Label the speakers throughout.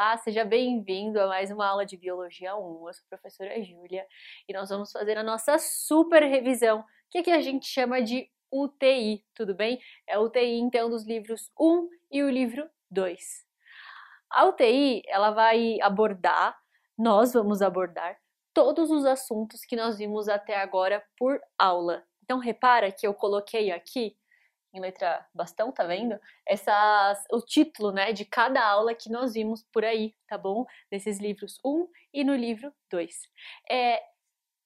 Speaker 1: Olá, seja bem-vindo a mais uma aula de Biologia 1. Eu sou a professora Júlia e nós vamos fazer a nossa super revisão, que aqui a gente chama de UTI, tudo bem? É a UTI, então, dos livros 1 e o livro 2. A UTI, ela vai abordar, nós vamos abordar, todos os assuntos que nós vimos até agora por aula. Então, repara que eu coloquei aqui em letra bastão, tá vendo? Essas, o título, né, de cada aula que nós vimos por aí, tá bom? Desses livros 1 e no livro 2. É,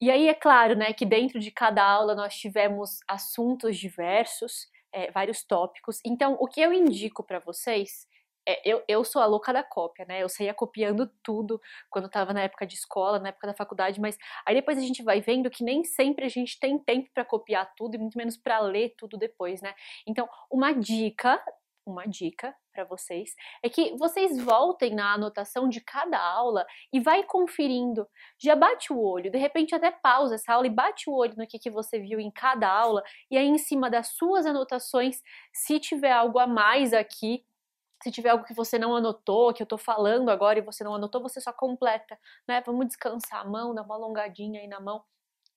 Speaker 1: e aí é claro, né, que dentro de cada aula nós tivemos assuntos diversos, é, vários tópicos. Então, o que eu indico para vocês é, eu, eu sou a louca da cópia, né? Eu saía copiando tudo quando estava na época de escola, na época da faculdade, mas aí depois a gente vai vendo que nem sempre a gente tem tempo para copiar tudo e muito menos para ler tudo depois, né? Então, uma dica, uma dica para vocês é que vocês voltem na anotação de cada aula e vai conferindo. Já bate o olho, de repente até pausa essa aula e bate o olho no que, que você viu em cada aula e aí em cima das suas anotações, se tiver algo a mais aqui, se tiver algo que você não anotou, que eu tô falando agora e você não anotou, você só completa, né? Vamos descansar a mão, dar uma alongadinha aí na mão,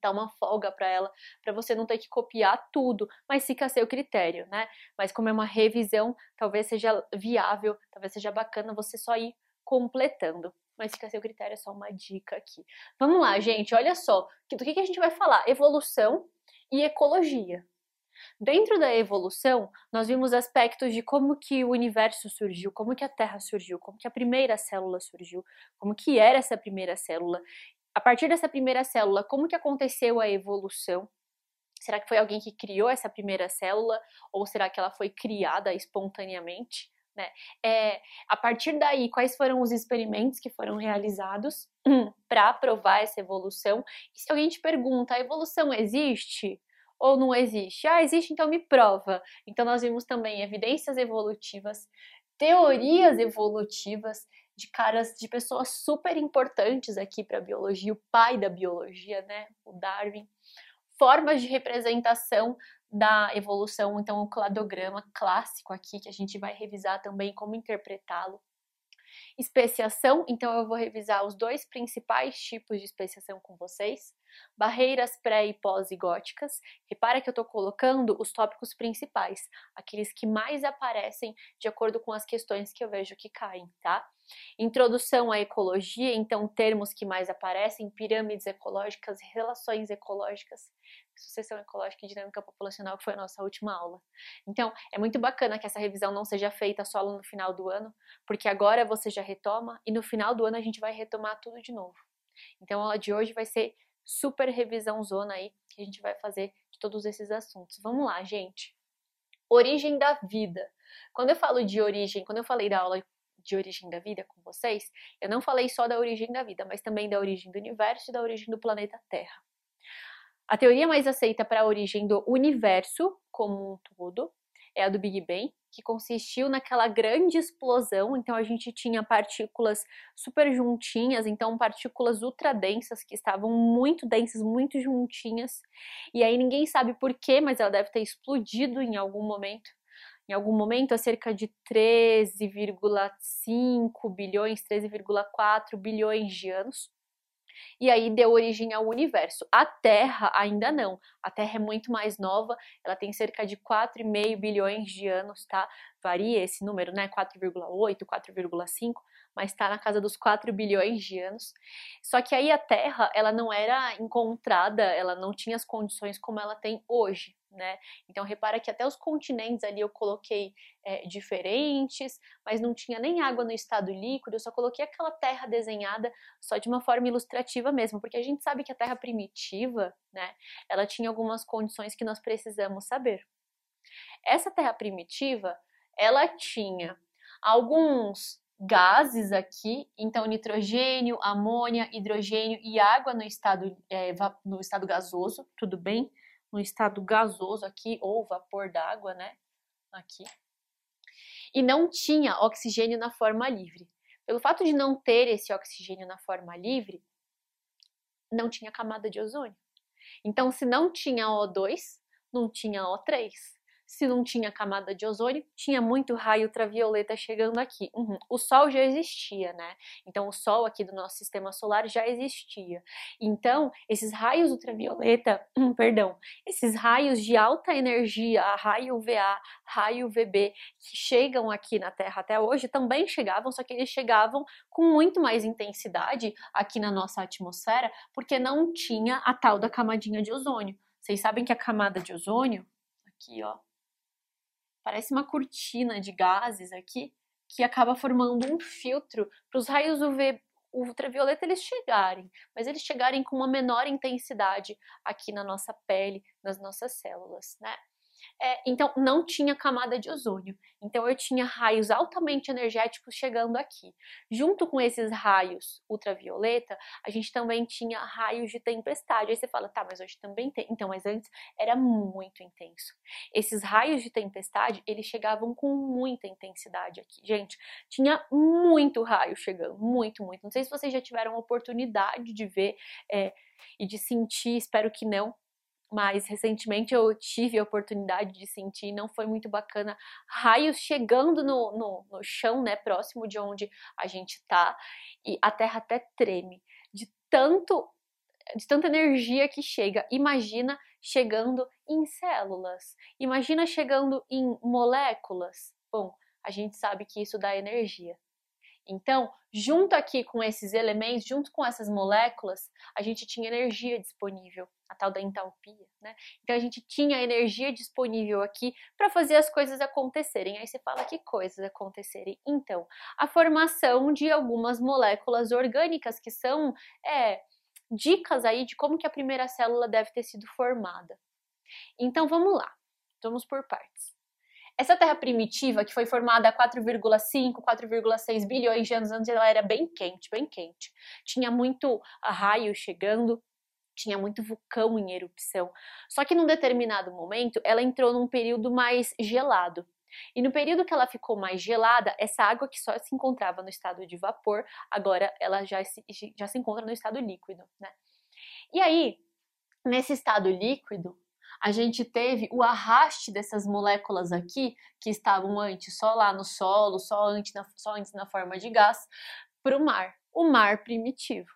Speaker 1: dar uma folga para ela, para você não ter que copiar tudo, mas fica a seu critério, né? Mas como é uma revisão, talvez seja viável, talvez seja bacana você só ir completando. Mas fica a seu critério, é só uma dica aqui. Vamos lá, gente, olha só, do que, que a gente vai falar? Evolução e ecologia, Dentro da evolução, nós vimos aspectos de como que o universo surgiu, como que a Terra surgiu, como que a primeira célula surgiu, como que era essa primeira célula. A partir dessa primeira célula, como que aconteceu a evolução? Será que foi alguém que criou essa primeira célula ou será que ela foi criada espontaneamente? Né? É, a partir daí, quais foram os experimentos que foram realizados para provar essa evolução? E se alguém te pergunta, a evolução existe? Ou não existe? Ah, existe, então me prova. Então nós vimos também evidências evolutivas, teorias evolutivas de caras de pessoas super importantes aqui para a biologia, o pai da biologia, né, o Darwin. Formas de representação da evolução, então o cladograma clássico aqui que a gente vai revisar também como interpretá-lo. Especiação, então eu vou revisar os dois principais tipos de especiação com vocês barreiras pré e pós-zigóticas. Repara que eu estou colocando os tópicos principais, aqueles que mais aparecem de acordo com as questões que eu vejo que caem, tá? Introdução à ecologia, então termos que mais aparecem, pirâmides ecológicas, relações ecológicas, sucessão ecológica e dinâmica populacional, que foi a nossa última aula. Então, é muito bacana que essa revisão não seja feita só no final do ano, porque agora você já retoma e no final do ano a gente vai retomar tudo de novo. Então, a aula de hoje vai ser super revisão zona aí que a gente vai fazer de todos esses assuntos. Vamos lá, gente. Origem da vida. Quando eu falo de origem, quando eu falei da aula de origem da vida com vocês, eu não falei só da origem da vida, mas também da origem do universo e da origem do planeta Terra. A teoria mais aceita para a origem do universo como um todo é a do Big Bang, que consistiu naquela grande explosão. Então a gente tinha partículas super juntinhas, então partículas ultra densas que estavam muito densas, muito juntinhas. E aí ninguém sabe por quê, mas ela deve ter explodido em algum momento. Em algum momento, há cerca de 13,5 bilhões, 13,4 bilhões de anos e aí deu origem ao universo. A Terra ainda não. A Terra é muito mais nova, ela tem cerca de 4,5 bilhões de anos, tá? Varia esse número, né? 4,8, 4,5, mas está na casa dos 4 bilhões de anos. Só que aí a Terra, ela não era encontrada, ela não tinha as condições como ela tem hoje né? Então repara que até os continentes ali eu coloquei é, diferentes, mas não tinha nem água no estado líquido, eu só coloquei aquela terra desenhada só de uma forma ilustrativa mesmo, porque a gente sabe que a terra primitiva, né, ela tinha algumas condições que nós precisamos saber. Essa terra primitiva, ela tinha alguns gases aqui, então nitrogênio, amônia, hidrogênio e água no estado, é, no estado gasoso, tudo bem? No estado gasoso aqui, ou vapor d'água, né? Aqui. E não tinha oxigênio na forma livre. Pelo fato de não ter esse oxigênio na forma livre, não tinha camada de ozônio. Então, se não tinha O2, não tinha O3. Se não tinha camada de ozônio, tinha muito raio ultravioleta chegando aqui. Uhum. O Sol já existia, né? Então, o Sol aqui do nosso sistema solar já existia. Então, esses raios ultravioleta, hum, perdão, esses raios de alta energia, raio UVA, raio UVB, que chegam aqui na Terra até hoje, também chegavam, só que eles chegavam com muito mais intensidade aqui na nossa atmosfera, porque não tinha a tal da camadinha de ozônio. Vocês sabem que a camada de ozônio, aqui ó, parece uma cortina de gases aqui, que acaba formando um filtro para os raios UV ultravioleta eles chegarem, mas eles chegarem com uma menor intensidade aqui na nossa pele, nas nossas células, né? É, então, não tinha camada de ozônio. Então, eu tinha raios altamente energéticos chegando aqui. Junto com esses raios ultravioleta, a gente também tinha raios de tempestade. Aí você fala, tá, mas hoje também tem. Então, mas antes era muito intenso. Esses raios de tempestade, eles chegavam com muita intensidade aqui. Gente, tinha muito raio chegando, muito, muito. Não sei se vocês já tiveram a oportunidade de ver é, e de sentir, espero que não, mas recentemente eu tive a oportunidade de sentir, não foi muito bacana, raios chegando no, no, no chão, né, próximo de onde a gente tá, e a terra até treme de tanto de tanta energia que chega. Imagina chegando em células, imagina chegando em moléculas. Bom, a gente sabe que isso dá energia. Então, junto aqui com esses elementos, junto com essas moléculas, a gente tinha energia disponível, a tal da entalpia, né? Então a gente tinha energia disponível aqui para fazer as coisas acontecerem. Aí você fala que coisas acontecerem? Então, a formação de algumas moléculas orgânicas que são é, dicas aí de como que a primeira célula deve ter sido formada. Então vamos lá, vamos por partes. Essa Terra primitiva, que foi formada há 4,5, 4,6 bilhões de anos antes, ela era bem quente, bem quente. Tinha muito raio chegando, tinha muito vulcão em erupção. Só que num determinado momento, ela entrou num período mais gelado. E no período que ela ficou mais gelada, essa água que só se encontrava no estado de vapor, agora ela já se, já se encontra no estado líquido, né? E aí, nesse estado líquido, a gente teve o arraste dessas moléculas aqui, que estavam antes só lá no solo, só antes na, só antes na forma de gás, para o mar, o mar primitivo.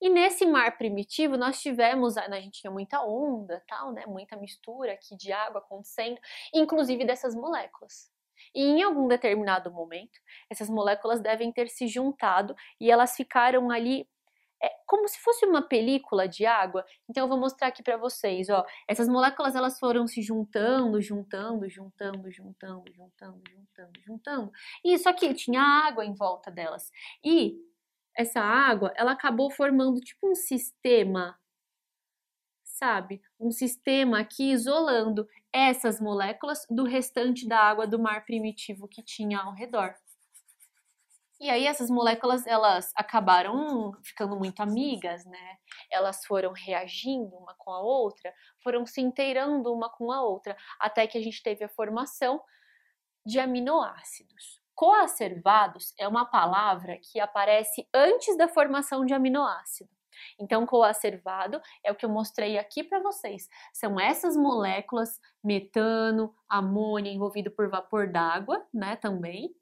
Speaker 1: E nesse mar primitivo nós tivemos, a gente tinha muita onda, tal, né, muita mistura aqui de água acontecendo, inclusive dessas moléculas. E em algum determinado momento, essas moléculas devem ter se juntado e elas ficaram ali é como se fosse uma película de água. Então eu vou mostrar aqui para vocês, ó. Essas moléculas elas foram se juntando, juntando, juntando, juntando, juntando, juntando, juntando. E isso aqui tinha água em volta delas. E essa água, ela acabou formando tipo um sistema sabe? Um sistema aqui isolando essas moléculas do restante da água do mar primitivo que tinha ao redor. E aí essas moléculas elas acabaram ficando muito amigas, né? Elas foram reagindo uma com a outra, foram se inteirando uma com a outra, até que a gente teve a formação de aminoácidos. Coacervados é uma palavra que aparece antes da formação de aminoácido. Então, coacervado é o que eu mostrei aqui para vocês. São essas moléculas, metano, amônia envolvido por vapor d'água, né, também,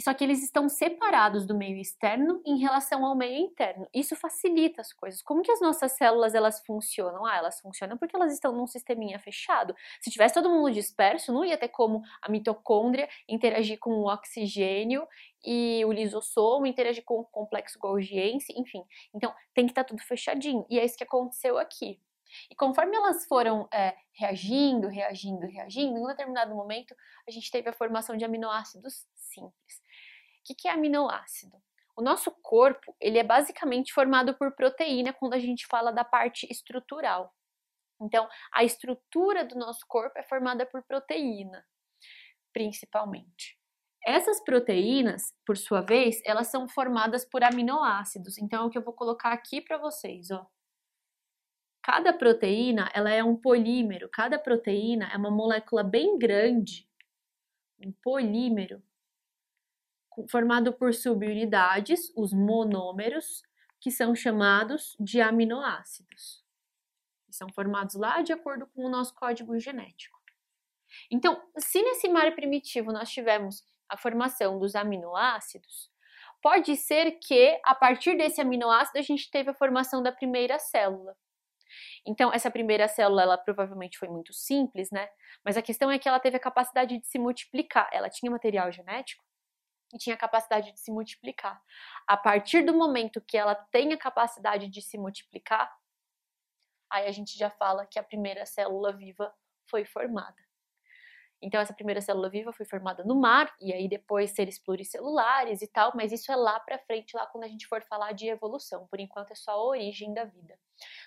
Speaker 1: só que eles estão separados do meio externo em relação ao meio interno. Isso facilita as coisas. Como que as nossas células elas funcionam? Ah, elas funcionam porque elas estão num sisteminha fechado. Se tivesse todo mundo disperso, não ia ter como a mitocôndria interagir com o oxigênio e o lisossomo interagir com o complexo golgiense, enfim. Então, tem que estar tá tudo fechadinho. E é isso que aconteceu aqui. E conforme elas foram é, reagindo, reagindo, reagindo, em um determinado momento a gente teve a formação de aminoácidos simples que, que é aminoácido? O nosso corpo ele é basicamente formado por proteína quando a gente fala da parte estrutural. Então, a estrutura do nosso corpo é formada por proteína, principalmente. Essas proteínas, por sua vez, elas são formadas por aminoácidos. Então, é o que eu vou colocar aqui para vocês, ó. Cada proteína, ela é um polímero. Cada proteína é uma molécula bem grande, um polímero formado por subunidades, os monômeros, que são chamados de aminoácidos. são formados lá de acordo com o nosso código genético. Então, se nesse mar primitivo nós tivemos a formação dos aminoácidos, pode ser que a partir desse aminoácido a gente teve a formação da primeira célula. Então, essa primeira célula, ela provavelmente foi muito simples, né? Mas a questão é que ela teve a capacidade de se multiplicar. Ela tinha material genético e tinha capacidade de se multiplicar. A partir do momento que ela tem a capacidade de se multiplicar, aí a gente já fala que a primeira célula viva foi formada. Então, essa primeira célula viva foi formada no mar, e aí depois seres pluricelulares e tal, mas isso é lá para frente, lá quando a gente for falar de evolução. Por enquanto é só a origem da vida.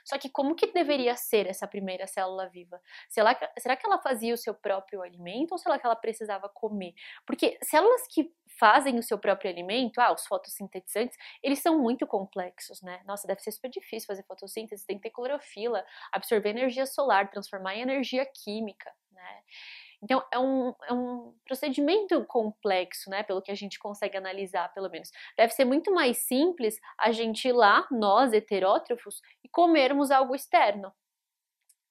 Speaker 1: Só que como que deveria ser essa primeira célula viva? Será que, será que ela fazia o seu próprio alimento ou será que ela precisava comer? Porque células que fazem o seu próprio alimento, ah, os fotossintetizantes, eles são muito complexos, né? Nossa, deve ser super difícil fazer fotossíntese, tem que ter clorofila, absorver energia solar, transformar em energia química, né? Então, é um, é um procedimento complexo, né? Pelo que a gente consegue analisar, pelo menos. Deve ser muito mais simples a gente ir lá, nós heterótrofos, e comermos algo externo.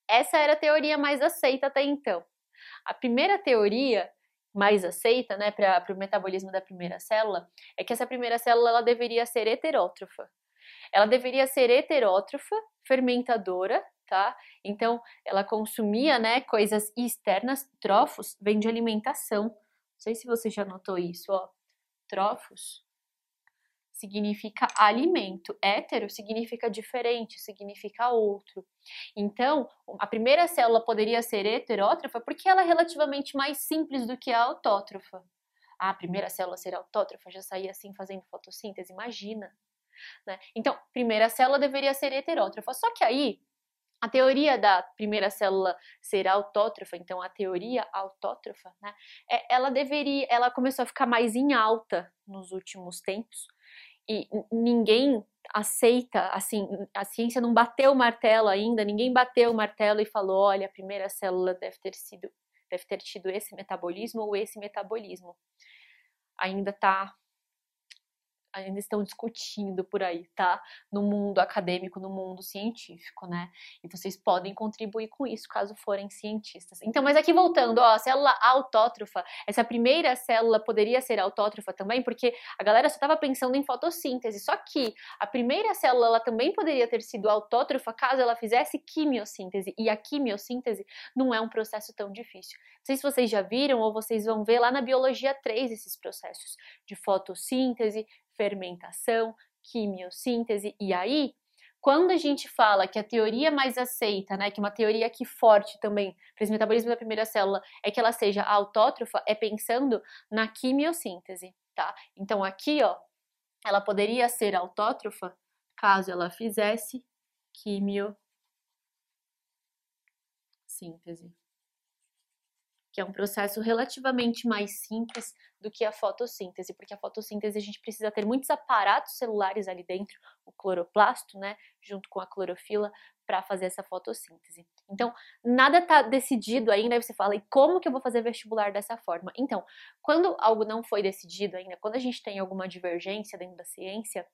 Speaker 1: Essa era a teoria mais aceita até então. A primeira teoria mais aceita, né, para o metabolismo da primeira célula, é que essa primeira célula ela deveria ser heterótrofa. Ela deveria ser heterótrofa, fermentadora, tá? Então, ela consumia, né, coisas externas, trofos vem de alimentação. Não sei se você já notou isso, ó. Trofos significa alimento, hétero significa diferente, significa outro. Então, a primeira célula poderia ser heterótrofa porque ela é relativamente mais simples do que a autótrofa. Ah, a primeira célula ser autótrofa já saía assim fazendo fotossíntese, imagina. Né? Então, primeira célula deveria ser heterótrofa. Só que aí, a teoria da primeira célula ser autótrofa, então a teoria autótrofa, né, é, ela deveria, ela começou a ficar mais em alta nos últimos tempos e ninguém aceita, assim, a ciência não bateu o martelo ainda, ninguém bateu o martelo e falou, olha, a primeira célula deve ter sido, deve ter tido esse metabolismo ou esse metabolismo. Ainda está ainda estão discutindo por aí, tá? No mundo acadêmico, no mundo científico, né? E vocês podem contribuir com isso caso forem cientistas. Então, mas aqui voltando, ó, a célula autótrofa, essa primeira célula poderia ser autótrofa também, porque a galera só estava pensando em fotossíntese, só que a primeira célula ela também poderia ter sido autótrofa caso ela fizesse quimiossíntese, e a quimiossíntese não é um processo tão difícil. Não sei se vocês já viram ou vocês vão ver lá na biologia 3 esses processos de fotossíntese, fermentação, quimiossíntese. E aí, quando a gente fala que a teoria mais aceita, né, que uma teoria aqui forte também para esse metabolismo da primeira célula é que ela seja autótrofa, é pensando na quimiossíntese, tá? Então aqui, ó, ela poderia ser autótrofa caso ela fizesse quimiossíntese, que é um processo relativamente mais simples do que a fotossíntese, porque a fotossíntese a gente precisa ter muitos aparatos celulares ali dentro, o cloroplasto, né, junto com a clorofila, para fazer essa fotossíntese. Então, nada está decidido ainda, aí você fala, e como que eu vou fazer vestibular dessa forma? Então, quando algo não foi decidido ainda, quando a gente tem alguma divergência dentro da ciência,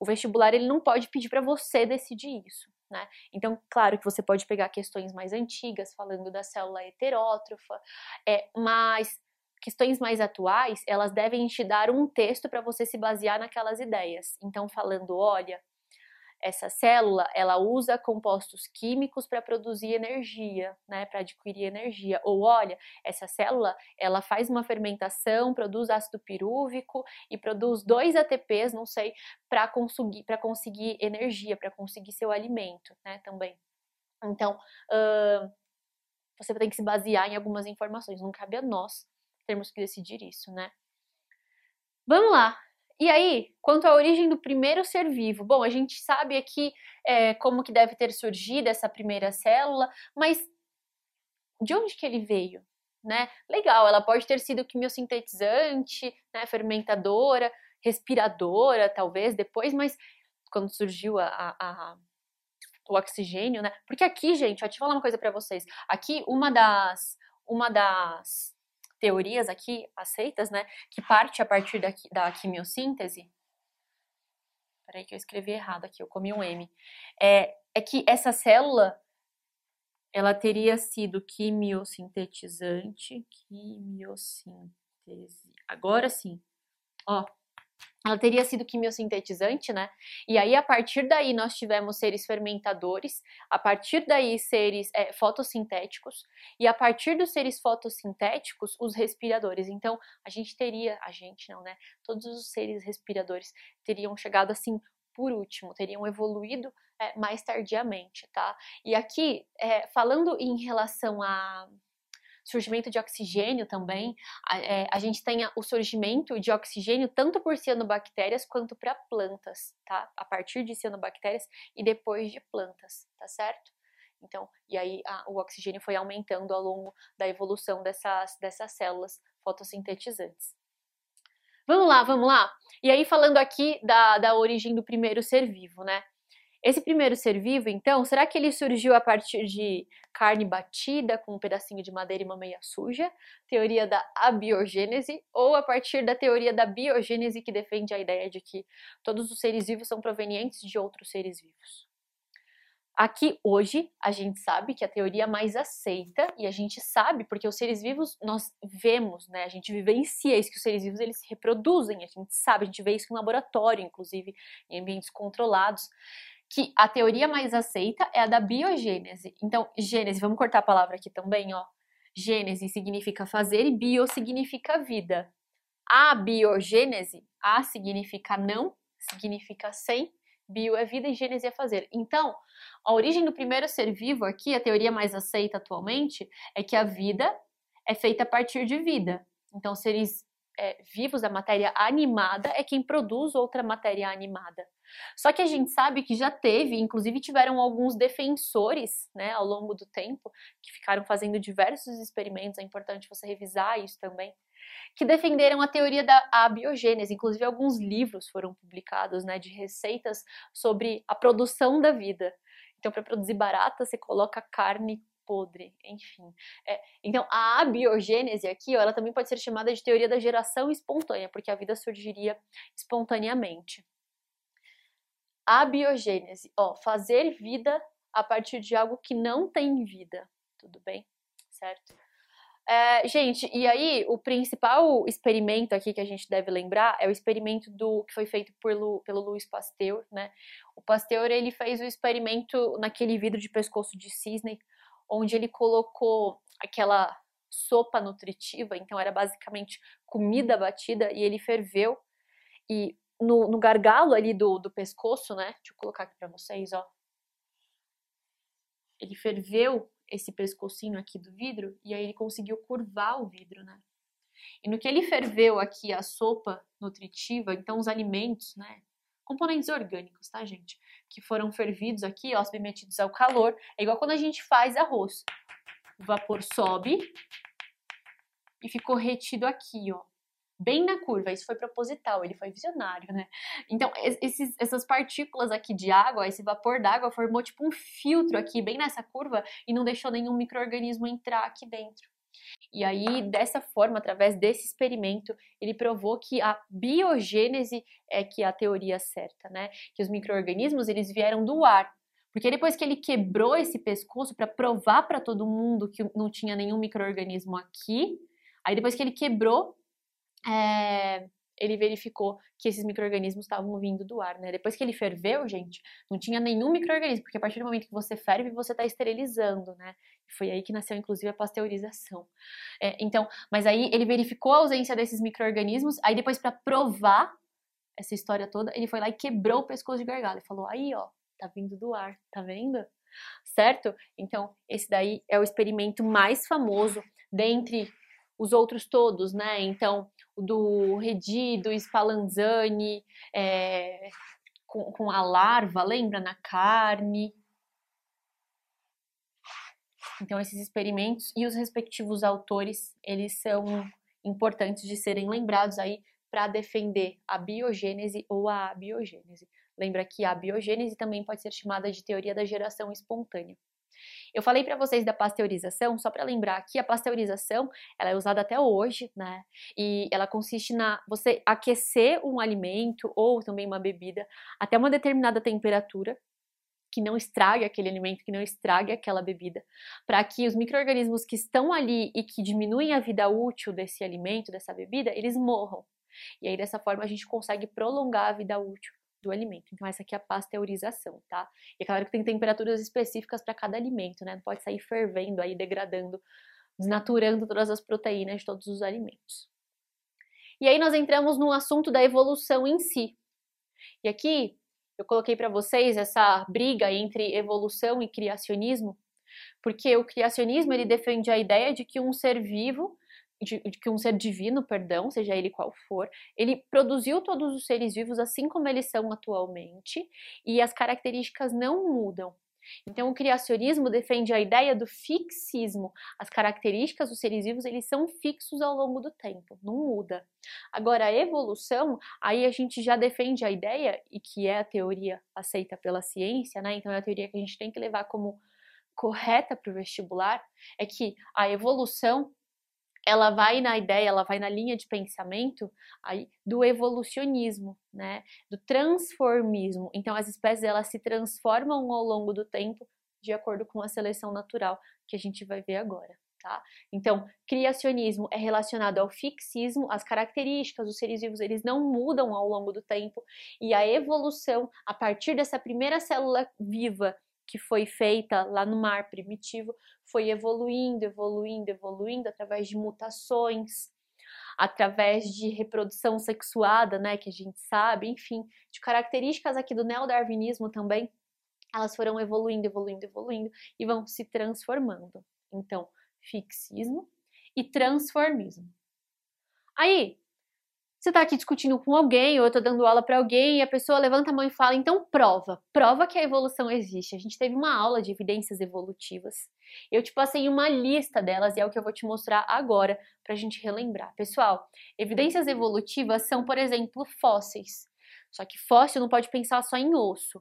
Speaker 1: o vestibular ele não pode pedir para você decidir isso. Né? Então, claro que você pode pegar questões mais antigas, falando da célula heterótrofa, é, mas questões mais atuais, elas devem te dar um texto para você se basear naquelas ideias. Então, falando, olha, essa célula, ela usa compostos químicos para produzir energia, né, para adquirir energia. Ou olha, essa célula, ela faz uma fermentação, produz ácido pirúvico e produz dois ATPs, não sei, para conseguir para conseguir energia, para conseguir seu alimento, né, também. Então, uh, você tem que se basear em algumas informações, não cabe a nós termos que decidir isso, né? Vamos lá. E aí, quanto à origem do primeiro ser vivo, bom, a gente sabe aqui é, como que deve ter surgido essa primeira célula, mas de onde que ele veio? Né? Legal, ela pode ter sido quimiosintetizante, né, fermentadora, respiradora, talvez depois, mas quando surgiu a, a, a o oxigênio, né? Porque aqui, gente, deixa eu falar uma coisa para vocês. Aqui, uma das, uma das teorias aqui aceitas, né, que parte a partir da, da quimiossíntese. Peraí que eu escrevi errado aqui, eu comi um M. É, é que essa célula, ela teria sido quimiosintetizante, quimiossíntese. Agora sim, ó, ela teria sido quimiosintetizante, né? E aí, a partir daí, nós tivemos seres fermentadores, a partir daí, seres é, fotossintéticos, e a partir dos seres fotossintéticos, os respiradores. Então, a gente teria, a gente não, né? Todos os seres respiradores teriam chegado assim por último, teriam evoluído é, mais tardiamente, tá? E aqui, é, falando em relação a surgimento de oxigênio também, a, é, a gente tem o surgimento de oxigênio tanto por cianobactérias quanto para plantas, tá? A partir de cianobactérias e depois de plantas, tá certo? Então, e aí a, o oxigênio foi aumentando ao longo da evolução dessas, dessas células fotossintetizantes. Vamos lá, vamos lá. E aí, falando aqui da, da origem do primeiro ser vivo, né? Esse primeiro ser vivo, então, será que ele surgiu a partir de carne batida com um pedacinho de madeira e uma meia suja? Teoria da abiogênese? Ou a partir da teoria da biogênese que defende a ideia de que todos os seres vivos são provenientes de outros seres vivos? Aqui hoje a gente sabe que a teoria mais aceita e a gente sabe porque os seres vivos nós vemos, né? A gente vivencia isso que os seres vivos eles se reproduzem, a gente sabe, a gente vê isso em laboratório, inclusive em ambientes controlados que a teoria mais aceita é a da biogênese. Então, gênese, vamos cortar a palavra aqui também, ó. Gênese significa fazer e bio significa vida. A biogênese, a significa não, significa sem, bio é vida e gênese é fazer. Então, a origem do primeiro ser vivo aqui, a teoria mais aceita atualmente, é que a vida é feita a partir de vida. Então, seres é, vivos, a matéria animada, é quem produz outra matéria animada. Só que a gente sabe que já teve, inclusive tiveram alguns defensores, né, ao longo do tempo, que ficaram fazendo diversos experimentos, é importante você revisar isso também, que defenderam a teoria da abiogênese, inclusive alguns livros foram publicados, né, de receitas sobre a produção da vida. Então, para produzir barata, você coloca carne podre, enfim. É, então, a abiogênese aqui, ó, ela também pode ser chamada de teoria da geração espontânea, porque a vida surgiria espontaneamente abiogênese, ó, fazer vida a partir de algo que não tem vida, tudo bem? Certo? É, gente, e aí o principal experimento aqui que a gente deve lembrar é o experimento do que foi feito por, pelo Louis Pasteur, né? O Pasteur ele fez o experimento naquele vidro de pescoço de cisne, onde ele colocou aquela sopa nutritiva, então era basicamente comida batida e ele ferveu e no, no gargalo ali do, do pescoço, né? Deixa eu colocar aqui para vocês, ó. Ele ferveu esse pescocinho aqui do vidro e aí ele conseguiu curvar o vidro, né? E no que ele ferveu aqui a sopa nutritiva, então os alimentos, né? Componentes orgânicos, tá, gente? Que foram fervidos aqui, ó, submetidos ao calor. É igual quando a gente faz arroz. O vapor sobe e ficou retido aqui, ó bem na curva. Isso foi proposital, ele foi visionário, né? Então, esses, essas partículas aqui de água, esse vapor d'água formou tipo um filtro aqui, bem nessa curva, e não deixou nenhum microorganismo entrar aqui dentro. E aí, dessa forma, através desse experimento, ele provou que a biogênese é que é a teoria certa, né? Que os microorganismos eles vieram do ar. Porque depois que ele quebrou esse pescoço para provar para todo mundo que não tinha nenhum microorganismo aqui, aí depois que ele quebrou, é, ele verificou que esses micro-organismos estavam vindo do ar, né? Depois que ele ferveu, gente, não tinha nenhum micro-organismo, porque a partir do momento que você ferve, você está esterilizando, né? Foi aí que nasceu, inclusive, a pasteurização. É, então, mas aí ele verificou a ausência desses micro-organismos, aí depois, para provar essa história toda, ele foi lá e quebrou o pescoço de gargalo e falou: aí, ó, tá vindo do ar, tá vendo? Certo? Então, esse daí é o experimento mais famoso dentre os outros todos, né? Então, do Redi, do Spallanzani, é, com, com a larva, lembra? Na carne. Então, esses experimentos e os respectivos autores, eles são importantes de serem lembrados aí para defender a biogênese ou a abiogênese. Lembra que a biogênese também pode ser chamada de teoria da geração espontânea. Eu falei para vocês da pasteurização, só para lembrar que a pasteurização, ela é usada até hoje, né? E ela consiste na você aquecer um alimento ou também uma bebida até uma determinada temperatura. Que não estrague aquele alimento, que não estrague aquela bebida, para que os micro-organismos que estão ali e que diminuem a vida útil desse alimento, dessa bebida, eles morram. E aí, dessa forma, a gente consegue prolongar a vida útil do alimento. Então, essa aqui é a pasteurização, tá? E é claro que tem temperaturas específicas para cada alimento, né? Não pode sair fervendo aí, degradando, desnaturando todas as proteínas de todos os alimentos. E aí nós entramos no assunto da evolução em si. E aqui eu coloquei para vocês essa briga entre evolução e criacionismo, porque o criacionismo ele defende a ideia de que um ser vivo de, de, que um ser divino, perdão, seja ele qual for, ele produziu todos os seres vivos assim como eles são atualmente e as características não mudam. Então, o criacionismo defende a ideia do fixismo. As características dos seres vivos, eles são fixos ao longo do tempo, não muda. Agora, a evolução, aí a gente já defende a ideia, e que é a teoria aceita pela ciência, né? Então, é a teoria que a gente tem que levar como correta para o vestibular, é que a evolução ela vai na ideia, ela vai na linha de pensamento aí do evolucionismo, né? Do transformismo. Então as espécies elas se transformam ao longo do tempo de acordo com a seleção natural que a gente vai ver agora. Tá? Então, criacionismo é relacionado ao fixismo, as características dos seres vivos eles não mudam ao longo do tempo e a evolução a partir dessa primeira célula viva que foi feita lá no mar primitivo foi evoluindo, evoluindo, evoluindo através de mutações, através de reprodução sexuada, né, que a gente sabe, enfim, de características aqui do neodarwinismo também, elas foram evoluindo, evoluindo, evoluindo e vão se transformando. Então, fixismo e transformismo. Aí, você está aqui discutindo com alguém, ou eu estou dando aula para alguém, e a pessoa levanta a mão e fala, então prova, prova que a evolução existe. A gente teve uma aula de evidências evolutivas. Eu te passei uma lista delas e é o que eu vou te mostrar agora para a gente relembrar. Pessoal, evidências evolutivas são, por exemplo, fósseis. Só que fóssil não pode pensar só em osso.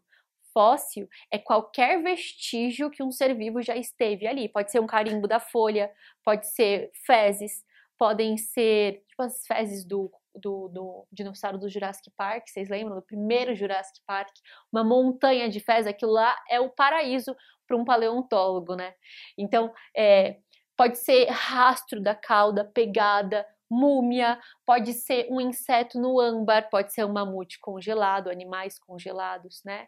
Speaker 1: Fóssil é qualquer vestígio que um ser vivo já esteve ali. Pode ser um carimbo da folha, pode ser fezes, podem ser tipo as fezes do do, do dinossauro do Jurassic Park, vocês lembram? Do primeiro Jurassic Park, uma montanha de fezes, aquilo lá é o paraíso para um paleontólogo, né? Então, é, pode ser rastro da cauda, pegada, múmia, pode ser um inseto no âmbar, pode ser um mamute congelado, animais congelados, né?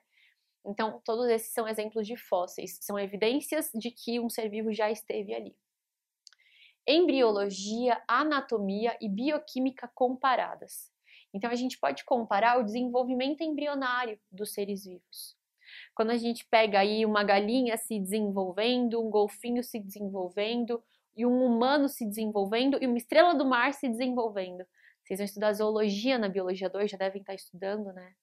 Speaker 1: Então, todos esses são exemplos de fósseis, são evidências de que um ser vivo já esteve ali embriologia, anatomia e bioquímica comparadas. Então a gente pode comparar o desenvolvimento embrionário dos seres vivos. Quando a gente pega aí uma galinha se desenvolvendo, um golfinho se desenvolvendo, e um humano se desenvolvendo e uma estrela do mar se desenvolvendo. Vocês vão estudar zoologia na biologia 2, já devem estar estudando, né?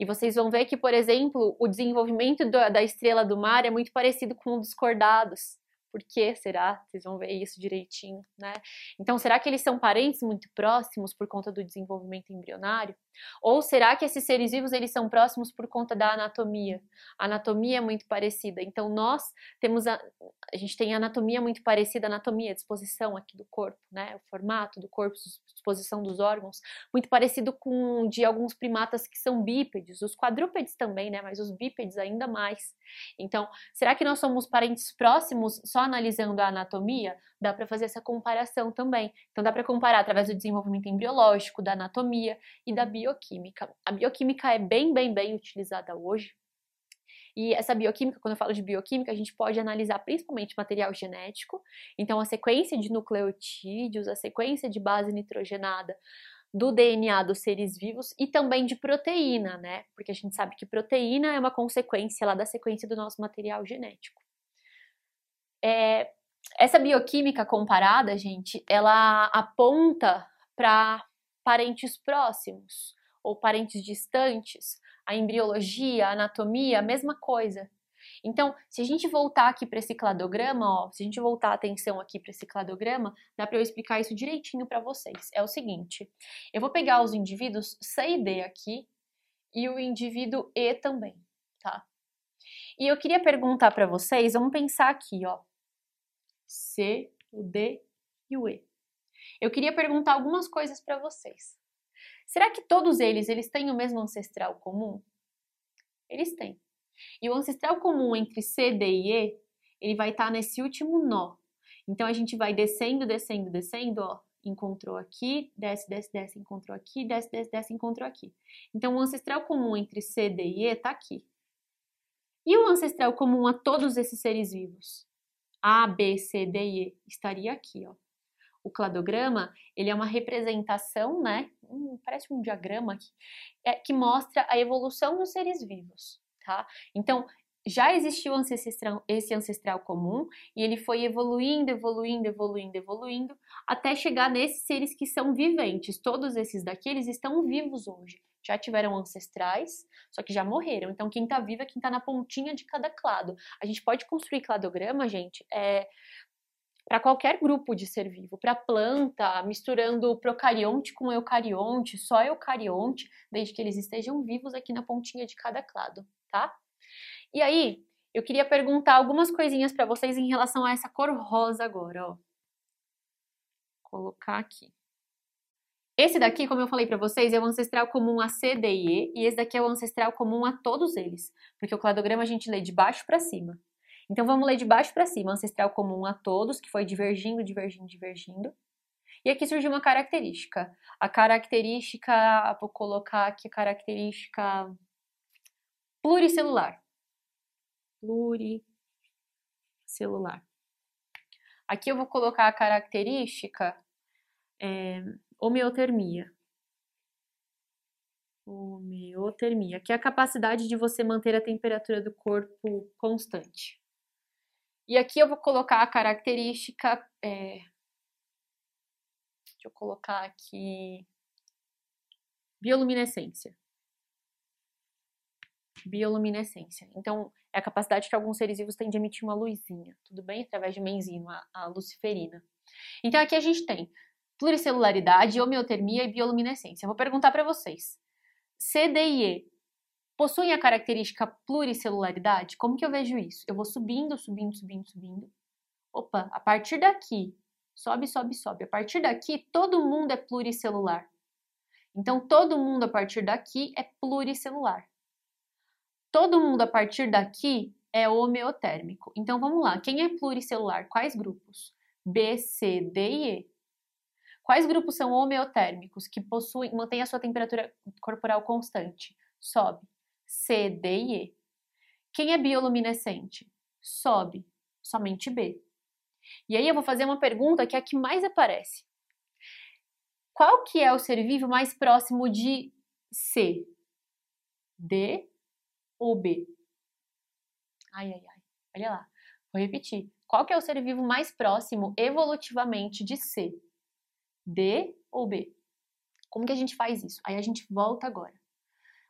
Speaker 1: E vocês vão ver que, por exemplo, o desenvolvimento da estrela do mar é muito parecido com o dos cordados. Por que será? Vocês vão ver isso direitinho, né? Então, será que eles são parentes muito próximos por conta do desenvolvimento embrionário? Ou será que esses seres vivos eles são próximos por conta da anatomia? A anatomia é muito parecida. Então, nós temos a, a gente tem anatomia muito parecida, anatomia, a disposição aqui do corpo, né? O formato do corpo, disposição dos órgãos, muito parecido com de alguns primatas que são bípedes, os quadrúpedes também, né? Mas os bípedes ainda mais. Então, será que nós somos parentes próximos só analisando a anatomia, dá para fazer essa comparação também. Então dá para comparar através do desenvolvimento embriológico, da anatomia e da bioquímica. A bioquímica é bem, bem, bem utilizada hoje. E essa bioquímica, quando eu falo de bioquímica, a gente pode analisar principalmente material genético, então a sequência de nucleotídeos, a sequência de base nitrogenada do DNA dos seres vivos e também de proteína, né? Porque a gente sabe que proteína é uma consequência lá da sequência do nosso material genético. É, essa bioquímica comparada, gente, ela aponta para parentes próximos ou parentes distantes. A embriologia, a anatomia, a mesma coisa. Então, se a gente voltar aqui para esse cladograma, ó, se a gente voltar a atenção aqui para esse cladograma, dá para eu explicar isso direitinho para vocês. É o seguinte: eu vou pegar os indivíduos C e D aqui e o indivíduo E também, tá? E eu queria perguntar para vocês, vamos pensar aqui, ó. C, o D e o E. Eu queria perguntar algumas coisas para vocês. Será que todos eles, eles têm o mesmo ancestral comum? Eles têm. E o ancestral comum entre C, D e E, ele vai estar tá nesse último nó. Então a gente vai descendo, descendo, descendo, ó, encontrou aqui, desce, desce, desce, encontrou aqui, desce, desce, desce, encontrou aqui. Então o ancestral comum entre C, D e E está aqui. E o ancestral comum a todos esses seres vivos? A, B, C, D e E estaria aqui, ó. O cladograma, ele é uma representação, né? Hum, parece um diagrama aqui, é, que mostra a evolução dos seres vivos, tá? Então, já existiu esse ancestral comum e ele foi evoluindo, evoluindo, evoluindo, evoluindo, até chegar nesses seres que são viventes. Todos esses daqui, eles estão vivos hoje. Já tiveram ancestrais, só que já morreram. Então, quem está vivo é quem está na pontinha de cada clado. A gente pode construir cladograma, gente, é, para qualquer grupo de ser vivo, para planta, misturando procarionte com eucarionte, só eucarionte, desde que eles estejam vivos aqui na pontinha de cada clado, tá? E aí, eu queria perguntar algumas coisinhas para vocês em relação a essa cor rosa agora, ó. Vou colocar aqui. Esse daqui, como eu falei para vocês, é o ancestral comum a C, D e E, e esse daqui é o ancestral comum a todos eles, porque o cladograma a gente lê de baixo para cima. Então vamos ler de baixo para cima, ancestral comum a todos, que foi divergindo, divergindo, divergindo. E aqui surgiu uma característica. A característica, vou colocar aqui a característica pluricelular pluricelular. Aqui eu vou colocar a característica é, homeotermia. Homeotermia, que é a capacidade de você manter a temperatura do corpo constante. E aqui eu vou colocar a característica. É, deixa eu colocar aqui. Bioluminescência. Bioluminescência. Então, é a capacidade que alguns seres vivos têm de emitir uma luzinha, tudo bem? Através de uma enzima, a luciferina. Então aqui a gente tem pluricelularidade, homeotermia e bioluminescência. Eu vou perguntar para vocês. C, e E possuem a característica pluricelularidade? Como que eu vejo isso? Eu vou subindo, subindo, subindo, subindo. Opa, a partir daqui, sobe, sobe, sobe. A partir daqui, todo mundo é pluricelular. Então, todo mundo a partir daqui é pluricelular. Todo mundo a partir daqui é homeotérmico. Então vamos lá, quem é pluricelular? Quais grupos? B, C, D e E. Quais grupos são homeotérmicos que possuem, mantêm a sua temperatura corporal constante? Sobe. C, D e E. Quem é bioluminescente? Sobe. Somente B. E aí eu vou fazer uma pergunta que é a que mais aparece. Qual que é o ser vivo mais próximo de C? D ou B? Ai, ai, ai. Olha lá. Vou repetir. Qual que é o ser vivo mais próximo evolutivamente de C? D ou B? Como que a gente faz isso? Aí a gente volta agora.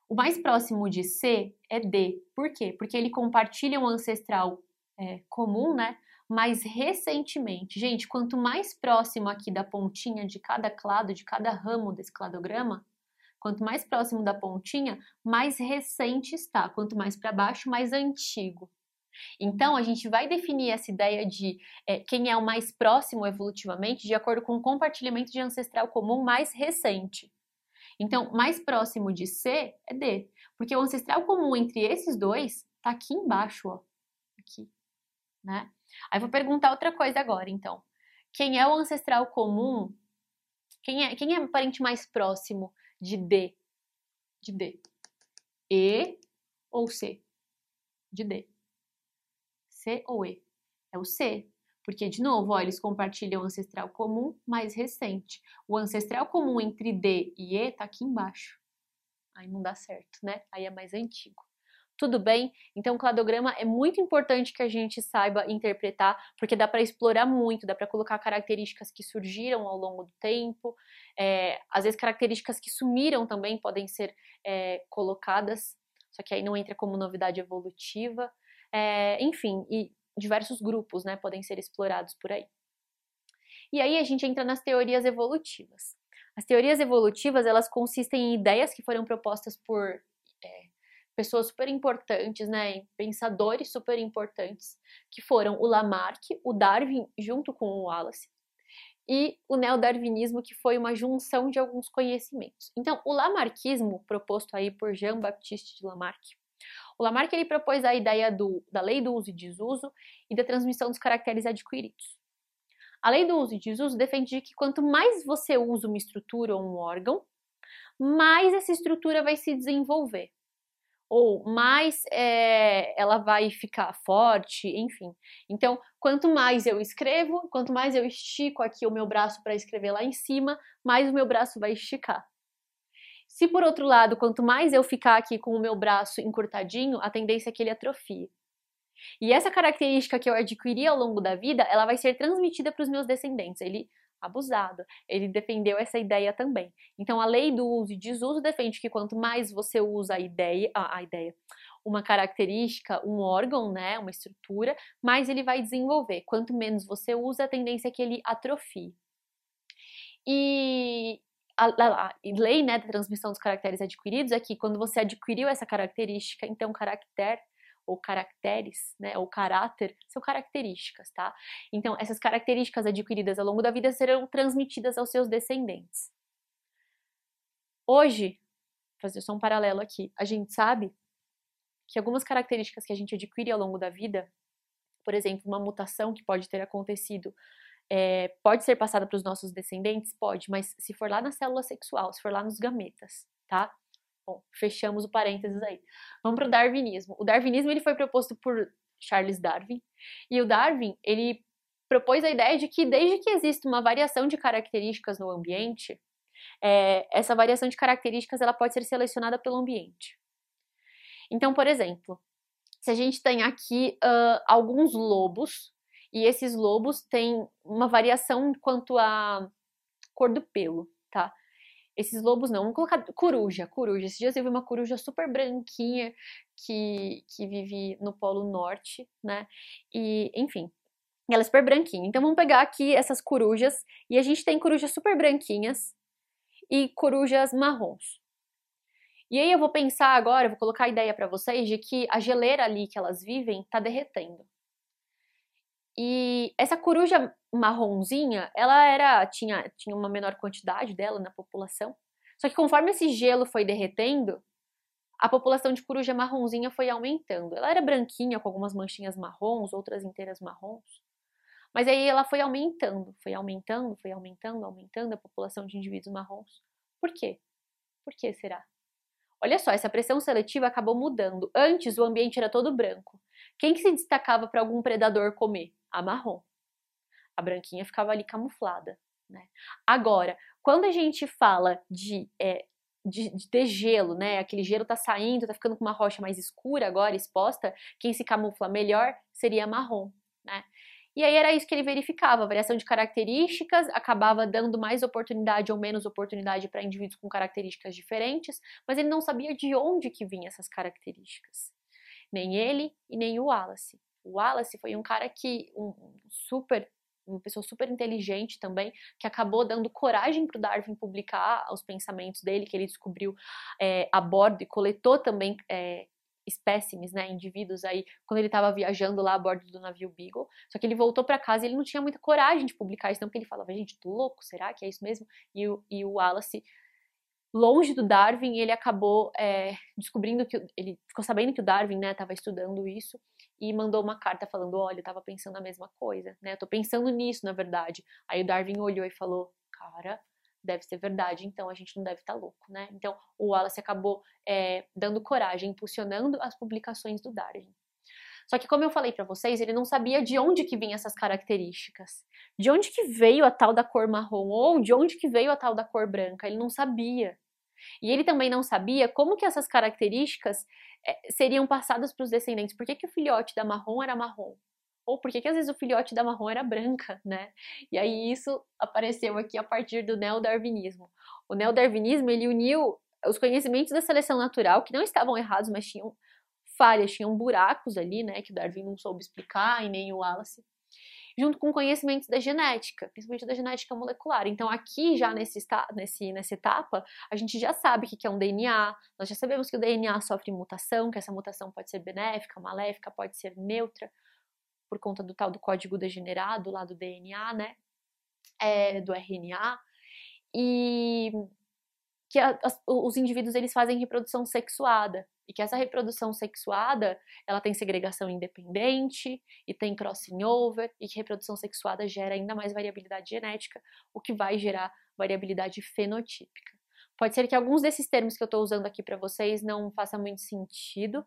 Speaker 1: O mais próximo de C é D. Por quê? Porque ele compartilha um ancestral é, comum, né? Mas recentemente, gente, quanto mais próximo aqui da pontinha de cada clado, de cada ramo desse cladograma, Quanto mais próximo da pontinha, mais recente está. Quanto mais para baixo, mais antigo. Então, a gente vai definir essa ideia de é, quem é o mais próximo evolutivamente de acordo com o compartilhamento de ancestral comum mais recente. Então, mais próximo de C é D, porque o ancestral comum entre esses dois está aqui embaixo, ó, aqui, né? Aí vou perguntar outra coisa agora, então. Quem é o ancestral comum? Quem é, quem é o parente mais próximo de D. De D. E ou C? De D. C ou E? É o C. Porque, de novo, ó, eles compartilham o ancestral comum mais recente. O ancestral comum entre D e E tá aqui embaixo. Aí não dá certo, né? Aí é mais antigo tudo bem. Então, o cladograma é muito importante que a gente saiba interpretar, porque dá para explorar muito, dá para colocar características que surgiram ao longo do tempo, é, às vezes características que sumiram também podem ser é, colocadas, só que aí não entra como novidade evolutiva. É, enfim, e diversos grupos né, podem ser explorados por aí. E aí a gente entra nas teorias evolutivas. As teorias evolutivas elas consistem em ideias que foram propostas por pessoas super importantes, né, pensadores super importantes, que foram o Lamarck, o Darwin junto com o Wallace, e o neodarwinismo, que foi uma junção de alguns conhecimentos. Então, o lamarquismo, proposto aí por Jean-Baptiste de Lamarck, O Lamarck ele propôs a ideia do, da lei do uso e desuso e da transmissão dos caracteres adquiridos. A lei do uso e desuso defende que quanto mais você usa uma estrutura ou um órgão, mais essa estrutura vai se desenvolver. Ou mais é, ela vai ficar forte, enfim. Então, quanto mais eu escrevo, quanto mais eu estico aqui o meu braço para escrever lá em cima, mais o meu braço vai esticar. Se por outro lado, quanto mais eu ficar aqui com o meu braço encurtadinho, a tendência é que ele atrofie. E essa característica que eu adquiri ao longo da vida, ela vai ser transmitida para os meus descendentes. Ele abusado. Ele defendeu essa ideia também. Então a lei do uso e desuso defende que quanto mais você usa a ideia, a, ideia, uma característica, um órgão, né, uma estrutura, mais ele vai desenvolver. Quanto menos você usa, a tendência é que ele atrofie. E a, a, a, lei né, da transmissão dos caracteres adquiridos é que quando você adquiriu essa característica, então caractere ou caracteres, né, ou caráter, são características, tá? Então, essas características adquiridas ao longo da vida serão transmitidas aos seus descendentes. Hoje, fazer só um paralelo aqui, a gente sabe que algumas características que a gente adquire ao longo da vida, por exemplo, uma mutação que pode ter acontecido, é, pode ser passada para os nossos descendentes? Pode, mas se for lá na célula sexual, se for lá nos gametas, tá? Bom, fechamos o parênteses aí. Vamos para o darwinismo. O darwinismo ele foi proposto por Charles Darwin e o Darwin ele propôs a ideia de que desde que existe uma variação de características no ambiente, é, essa variação de características ela pode ser selecionada pelo ambiente. Então, por exemplo, se a gente tem aqui uh, alguns lobos e esses lobos têm uma variação quanto à cor do pelo, tá? Esses lobos não, vamos colocar coruja, coruja. Esses dias eu vi uma coruja super branquinha que, que vive no Polo Norte, né? E, enfim, ela é super branquinha. Então vamos pegar aqui essas corujas e a gente tem corujas super branquinhas e corujas marrons. E aí eu vou pensar agora, vou colocar a ideia para vocês de que a geleira ali que elas vivem está derretendo. E essa coruja marronzinha, ela era tinha, tinha uma menor quantidade dela na população. Só que conforme esse gelo foi derretendo, a população de coruja marronzinha foi aumentando. Ela era branquinha com algumas manchinhas marrons, outras inteiras marrons. Mas aí ela foi aumentando, foi aumentando, foi aumentando, aumentando a população de indivíduos marrons. Por quê? Por que será? Olha só, essa pressão seletiva acabou mudando. Antes o ambiente era todo branco. Quem que se destacava para algum predador comer? A marrom. A branquinha ficava ali camuflada. Né? Agora, quando a gente fala de, é, de, de degelo, né? Aquele gelo tá saindo, tá ficando com uma rocha mais escura agora, exposta, quem se camufla melhor seria marrom, né? E aí era isso que ele verificava, variação de características acabava dando mais oportunidade ou menos oportunidade para indivíduos com características diferentes, mas ele não sabia de onde que vinham essas características. Nem ele e nem o Wallace. O Wallace foi um cara que um super uma pessoa super inteligente também, que acabou dando coragem para o Darwin publicar os pensamentos dele, que ele descobriu é, a bordo e coletou também é, espécimes, né, indivíduos aí, quando ele estava viajando lá a bordo do navio Beagle. Só que ele voltou para casa e ele não tinha muita coragem de publicar isso, não, porque ele falava, gente, tô louco, será que é isso mesmo? E o, e o Wallace, longe do Darwin, ele acabou é, descobrindo que, ele ficou sabendo que o Darwin, né, estava estudando isso e mandou uma carta falando, olha, eu tava pensando a mesma coisa, né, eu tô pensando nisso, na verdade. Aí o Darwin olhou e falou, cara, deve ser verdade, então a gente não deve estar tá louco, né? Então o Wallace acabou é, dando coragem, impulsionando as publicações do Darwin. Só que como eu falei para vocês, ele não sabia de onde que vinham essas características. De onde que veio a tal da cor marrom ou de onde que veio a tal da cor branca, ele não sabia. E ele também não sabia como que essas características é, seriam passadas para os descendentes. Por que, que o filhote da marrom era marrom? Ou por que, que às vezes o filhote da marrom era branca, né? E aí isso apareceu aqui a partir do neodarwinismo. O neodarwinismo, ele uniu os conhecimentos da seleção natural, que não estavam errados, mas tinham falhas, tinham buracos ali, né, que o Darwin não soube explicar e nem o Wallace, junto com conhecimentos da genética, principalmente da genética molecular. Então, aqui já nesse, nesse, nessa etapa, a gente já sabe o que é um DNA, nós já sabemos que o DNA sofre mutação, que essa mutação pode ser benéfica, maléfica, pode ser neutra, por conta do tal do código degenerado lá do DNA, né? É, do RNA. E que a, os indivíduos eles fazem reprodução sexuada e que essa reprodução sexuada ela tem segregação independente e tem crossing over e que reprodução sexuada gera ainda mais variabilidade genética, o que vai gerar variabilidade fenotípica. Pode ser que alguns desses termos que eu estou usando aqui para vocês não façam muito sentido,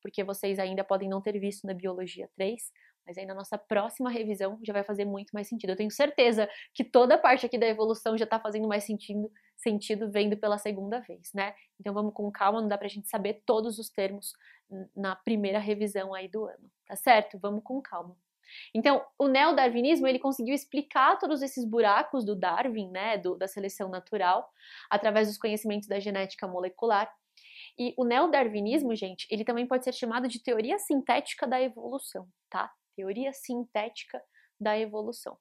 Speaker 1: porque vocês ainda podem não ter visto na biologia 3, mas aí na nossa próxima revisão já vai fazer muito mais sentido. Eu tenho certeza que toda a parte aqui da evolução já está fazendo mais sentido, sentido vendo pela segunda vez, né? Então vamos com calma, não dá pra gente saber todos os termos na primeira revisão aí do ano, tá certo? Vamos com calma. Então, o neodarwinismo, ele conseguiu explicar todos esses buracos do Darwin, né, do, da seleção natural, através dos conhecimentos da genética molecular. E o neodarwinismo, gente, ele também pode ser chamado de teoria sintética da evolução, tá? teoria sintética da evolução.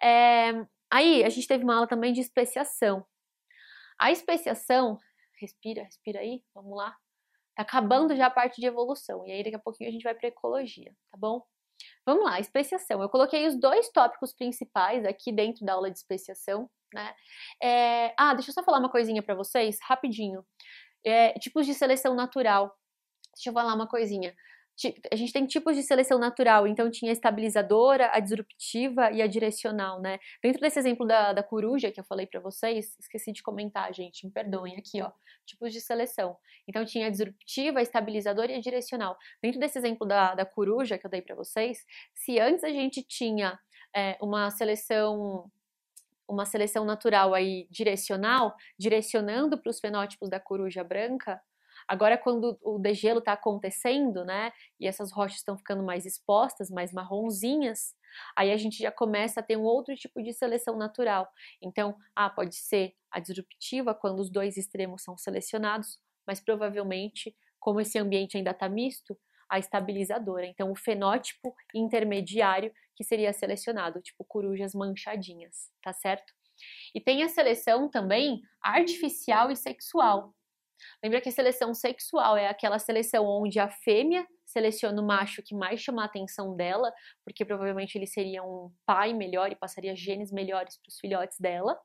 Speaker 1: É, aí a gente teve uma aula também de especiação. A especiação, respira, respira aí, vamos lá. Tá acabando já a parte de evolução, e aí daqui a pouquinho a gente vai para ecologia, tá bom? Vamos lá, especiação. Eu coloquei os dois tópicos principais aqui dentro da aula de especiação, né? É, ah, deixa eu só falar uma coisinha para vocês, rapidinho. É, tipos de seleção natural. Deixa eu falar uma coisinha a gente tem tipos de seleção natural, então tinha a estabilizadora, a disruptiva e a direcional, né? Dentro desse exemplo da, da coruja que eu falei para vocês, esqueci de comentar, gente, me perdoem, aqui, ó, tipos de seleção. Então tinha a disruptiva, a estabilizadora e a direcional. Dentro desse exemplo da, da coruja que eu dei para vocês, se antes a gente tinha é, uma seleção uma seleção natural aí direcional, direcionando para os fenótipos da coruja branca, Agora, quando o degelo está acontecendo, né, e essas rochas estão ficando mais expostas, mais marronzinhas, aí a gente já começa a ter um outro tipo de seleção natural. Então, ah, pode ser a disruptiva quando os dois extremos são selecionados, mas provavelmente, como esse ambiente ainda está misto, a estabilizadora. Então, o fenótipo intermediário que seria selecionado, tipo corujas manchadinhas, tá certo? E tem a seleção também artificial e sexual. Lembra que a seleção sexual é aquela seleção onde a fêmea seleciona o macho que mais chama a atenção dela, porque provavelmente ele seria um pai melhor e passaria genes melhores para os filhotes dela.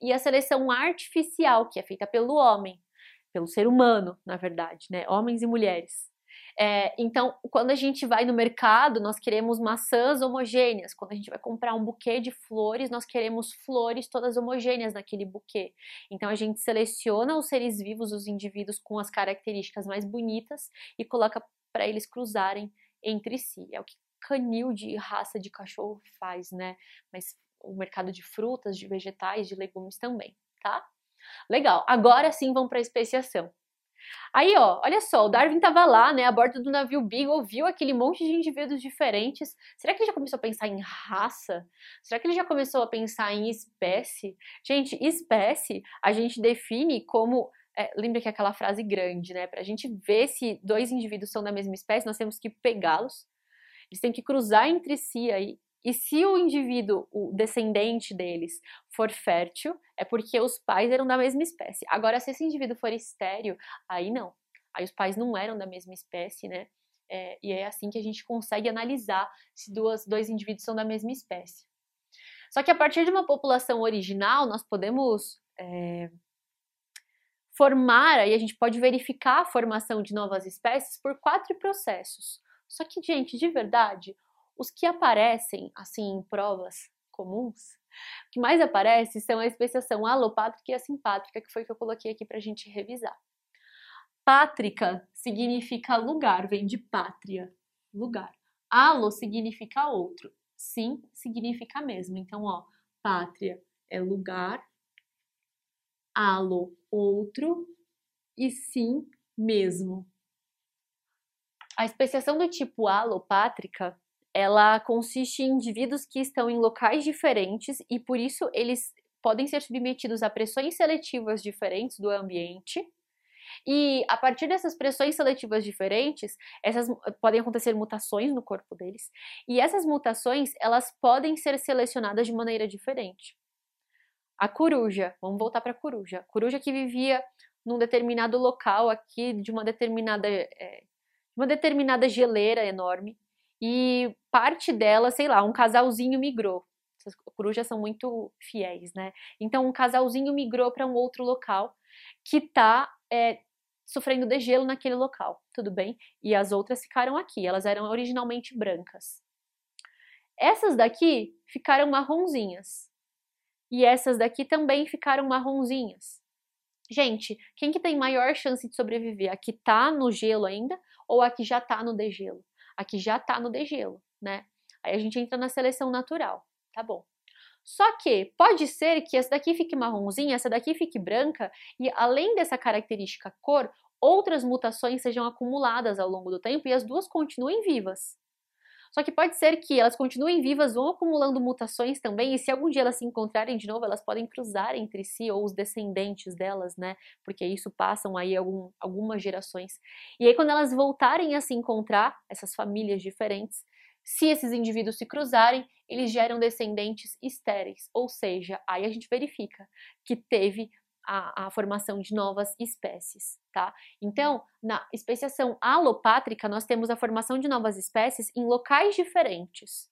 Speaker 1: E a seleção artificial, que é feita pelo homem, pelo ser humano, na verdade, né? Homens e mulheres. É, então, quando a gente vai no mercado, nós queremos maçãs homogêneas. Quando a gente vai comprar um buquê de flores, nós queremos flores todas homogêneas naquele buquê. Então, a gente seleciona os seres vivos, os indivíduos com as características mais bonitas e coloca para eles cruzarem entre si. É o que canil de raça de cachorro faz, né? Mas o mercado de frutas, de vegetais, de legumes também, tá? Legal. Agora sim vamos para a especiação. Aí, ó, olha só, o Darwin estava lá, né, a bordo do navio Beagle, viu aquele monte de indivíduos diferentes. Será que ele já começou a pensar em raça? Será que ele já começou a pensar em espécie? Gente, espécie a gente define como é, lembra que é aquela frase grande, né? Para a gente ver se dois indivíduos são da mesma espécie, nós temos que pegá-los. Eles têm que cruzar entre si aí e se o indivíduo, o descendente deles, for fértil, é porque os pais eram da mesma espécie. Agora, se esse indivíduo for estéreo, aí não. Aí os pais não eram da mesma espécie, né? É, e é assim que a gente consegue analisar se duas, dois indivíduos são da mesma espécie. Só que a partir de uma população original, nós podemos é, formar, aí a gente pode verificar a formação de novas espécies por quatro processos. Só que, gente, de verdade, os que aparecem, assim, em provas comuns, o que mais aparece são a especiação alopátrica e a simpátrica, que foi que eu coloquei aqui para a gente revisar. Pátrica significa lugar, vem de pátria, lugar. Alo significa outro. Sim significa mesmo. Então, ó, pátria é lugar, alo, outro, e sim, mesmo. A especiação do tipo alopátrica ela consiste em indivíduos que estão em locais diferentes e por isso eles podem ser submetidos a pressões seletivas diferentes do ambiente. E a partir dessas pressões seletivas diferentes, essas podem acontecer mutações no corpo deles, e essas mutações, elas podem ser selecionadas de maneira diferente. A coruja, vamos voltar para a coruja. Coruja que vivia num determinado local aqui de uma determinada é, uma determinada geleira enorme e parte dela, sei lá, um casalzinho migrou. Essas corujas são muito fiéis, né? Então, um casalzinho migrou para um outro local que está é, sofrendo degelo naquele local, tudo bem? E as outras ficaram aqui, elas eram originalmente brancas. Essas daqui ficaram marronzinhas. E essas daqui também ficaram marronzinhas. Gente, quem que tem maior chance de sobreviver? A que tá no gelo ainda ou a que já tá no degelo? A que já tá no degelo, né? Aí a gente entra na seleção natural, tá bom? Só que pode ser que essa daqui fique marronzinha, essa daqui fique branca, e além dessa característica cor, outras mutações sejam acumuladas ao longo do tempo e as duas continuem vivas. Só que pode ser que elas continuem vivas, vão acumulando mutações também, e se algum dia elas se encontrarem de novo, elas podem cruzar entre si ou os descendentes delas, né? Porque isso passam aí algum, algumas gerações. E aí, quando elas voltarem a se encontrar, essas famílias diferentes, se esses indivíduos se cruzarem, eles geram descendentes estéreis, ou seja, aí a gente verifica que teve a, a, formação de novas espécies, tá? Então, na especiação alopátrica, nós temos a formação de novas espécies em locais diferentes,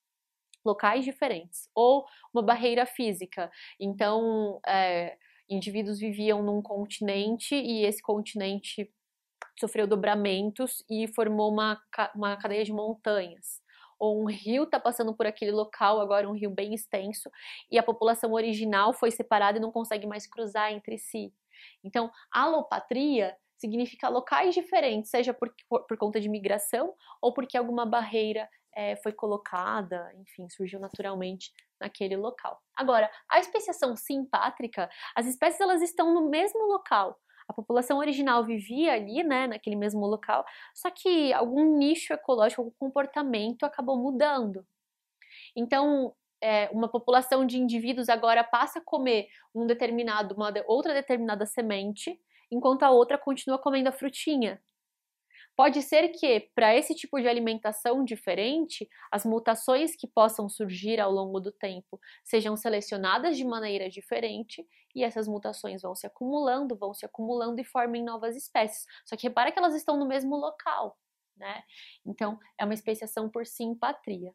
Speaker 1: locais diferentes, ou uma barreira física. Então, é, indivíduos viviam num continente e esse continente sofreu dobramentos e formou uma, uma cadeia de montanhas ou um rio está passando por aquele local, agora um rio bem extenso, e a população original foi separada e não consegue mais cruzar entre si. Então, alopatria significa locais diferentes, seja por, por, conta de migração ou porque alguma barreira é, foi colocada, enfim, surgiu naturalmente naquele local. Agora, a especiação simpátrica, as espécies elas estão no mesmo local, a população original vivia ali, né, naquele mesmo local, só que algum nicho ecológico, algum comportamento acabou mudando. Então, é, uma população de indivíduos agora passa a comer um determinado, uma outra determinada semente, enquanto a outra continua comendo a frutinha. Pode ser que, para esse tipo de alimentação diferente, as mutações que possam surgir ao longo do tempo sejam selecionadas de maneira diferente e essas mutações vão se acumulando, vão se acumulando e formem novas espécies. Só que repara que elas estão no mesmo local, né? Então, é uma especiação por simpatria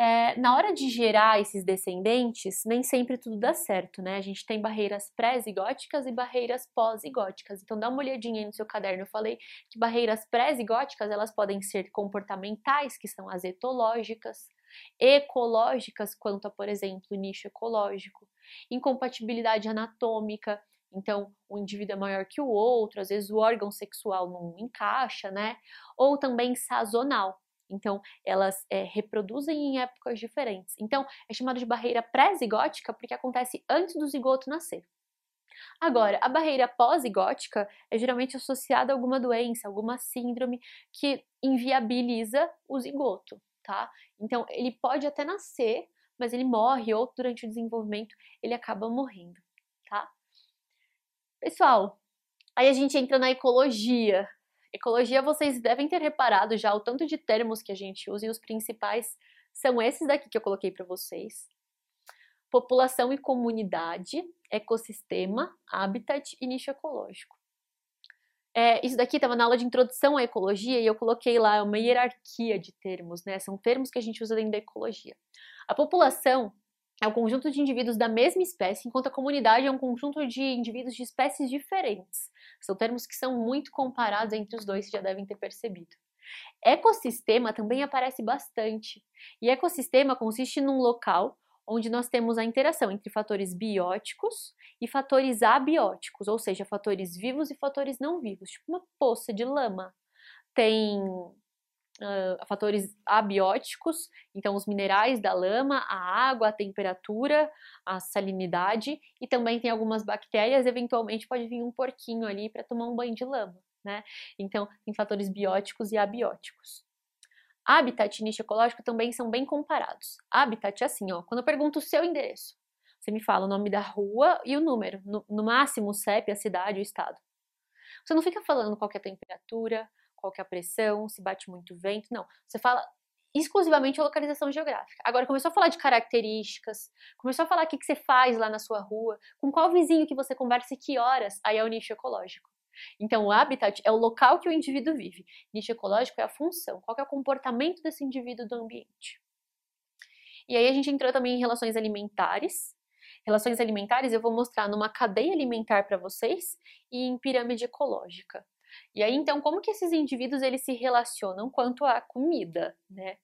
Speaker 1: é, na hora de gerar esses descendentes, nem sempre tudo dá certo, né? A gente tem barreiras pré-zigóticas e barreiras pós-zigóticas. Então, dá uma olhadinha aí no seu caderno. Eu falei que barreiras pré-zigóticas, elas podem ser comportamentais, que são as etológicas, ecológicas, quanto a, por exemplo, nicho ecológico, incompatibilidade anatômica, então, um indivíduo é maior que o outro, às vezes o órgão sexual não encaixa, né? Ou também sazonal. Então, elas é, reproduzem em épocas diferentes. Então, é chamado de barreira pré-zigótica porque acontece antes do zigoto nascer. Agora, a barreira pós-zigótica é geralmente associada a alguma doença, alguma síndrome que inviabiliza o zigoto, tá? Então, ele pode até nascer, mas ele morre ou durante o desenvolvimento ele acaba morrendo, tá? Pessoal, aí a gente entra na ecologia, Ecologia, vocês devem ter reparado já o tanto de termos que a gente usa e os principais são esses daqui que eu coloquei para vocês. População e comunidade, ecossistema, habitat e nicho ecológico. É, isso daqui estava na aula de introdução à ecologia e eu coloquei lá uma hierarquia de termos, né? São termos que a gente usa dentro da ecologia. A população é um conjunto de indivíduos da mesma espécie, enquanto a comunidade é um conjunto de indivíduos de espécies diferentes. São termos que são muito comparados entre os dois, já devem ter percebido. Ecossistema também aparece bastante. E ecossistema consiste num local onde nós temos a interação entre fatores bióticos e fatores abióticos, ou seja, fatores vivos e fatores não vivos, tipo uma poça de lama. Tem uh, fatores abióticos, então os minerais da lama, a água, a temperatura, a salinidade, e também tem algumas bactérias, eventualmente pode vir um porquinho ali para tomar um banho de lama, né? Então, tem fatores bióticos e abióticos. Habitat e nicho ecológico também são bem comparados. Habitat é assim, ó, quando eu pergunto o seu endereço, você me fala o nome da rua e o número, no, no máximo o CEP, a cidade, o estado. Você não fica falando qual é a temperatura, qual é a pressão, se bate muito vento, não. Você fala exclusivamente a localização geográfica. Agora começou a falar de características, começou a falar o que, que você faz lá na sua rua, com qual vizinho que você conversa e que horas, aí é o nicho ecológico. Então, o habitat é o local que o indivíduo vive. Nicho ecológico é a função, qual é o comportamento desse indivíduo do ambiente. E aí a gente entrou também em relações alimentares. Relações alimentares eu vou mostrar numa cadeia alimentar para vocês e em pirâmide ecológica. E aí então como que esses indivíduos eles se relacionam quanto à comida, né?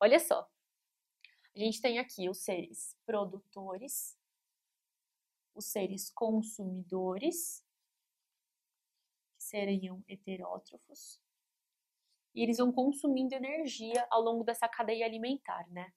Speaker 1: Olha só. A gente tem aqui os seres produtores, os seres consumidores, seriam heterótrofos, e eles vão consumindo energia ao longo dessa cadeia alimentar, né?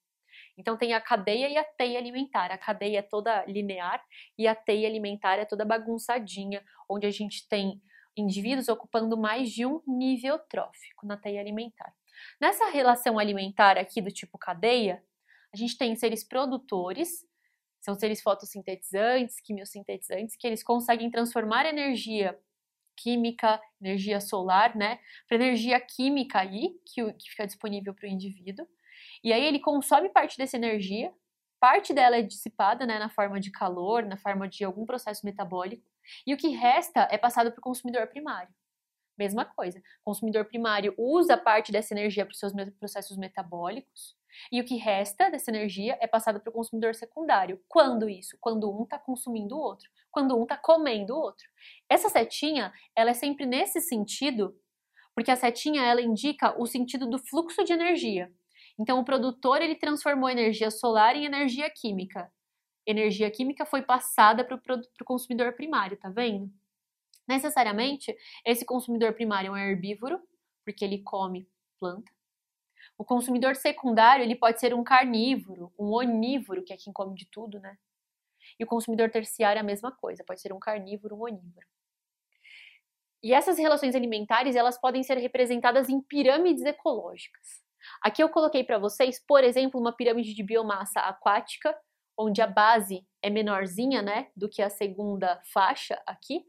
Speaker 1: Então tem a cadeia e a teia alimentar. A cadeia é toda linear e a teia alimentar é toda bagunçadinha, onde a gente tem indivíduos ocupando mais de um nível trófico na teia alimentar. Nessa relação alimentar aqui do tipo cadeia, a gente tem seres produtores, são seres fotossintetizantes, quimiosintetizantes, que eles conseguem transformar energia química, energia solar, né, para energia química aí, que, que fica disponível para o indivíduo. E aí ele consome parte dessa energia, parte dela é dissipada, né, na forma de calor, na forma de algum processo metabólico, e o que resta é passado para o consumidor primário. Mesma coisa. O consumidor primário usa parte dessa energia para os seus processos metabólicos, e o que resta dessa energia é passado para o consumidor secundário. Quando isso? Quando um está consumindo o outro, quando um está comendo o outro. Essa setinha, ela é sempre nesse sentido, porque a setinha ela indica o sentido do fluxo de energia. Então, o produtor ele transformou energia solar em energia química. Energia química foi passada para o consumidor primário, tá vendo? Necessariamente, esse consumidor primário é um herbívoro, porque ele come planta. O consumidor secundário, ele pode ser um carnívoro, um onívoro, que é quem come de tudo, né? E o consumidor terciário é a mesma coisa, pode ser um carnívoro, um onívoro. E essas relações alimentares, elas podem ser representadas em pirâmides ecológicas. Aqui eu coloquei para vocês, por exemplo, uma pirâmide de biomassa aquática, onde a base é menorzinha, né, do que a segunda faixa aqui,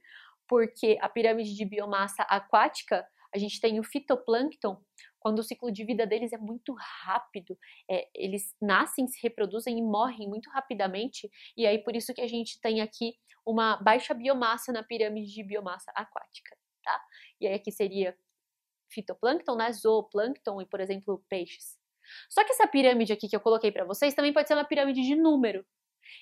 Speaker 1: porque a pirâmide de biomassa aquática, a gente tem o fitoplâncton, quando o ciclo de vida deles é muito rápido, é, eles nascem, se reproduzem e morrem muito rapidamente, e aí por isso que a gente tem aqui uma baixa biomassa na pirâmide de biomassa aquática, tá? E aí aqui seria fitoplâncton, né, zooplâncton e, por exemplo, peixes. Só que essa pirâmide aqui que eu coloquei para vocês também pode ser uma pirâmide de número.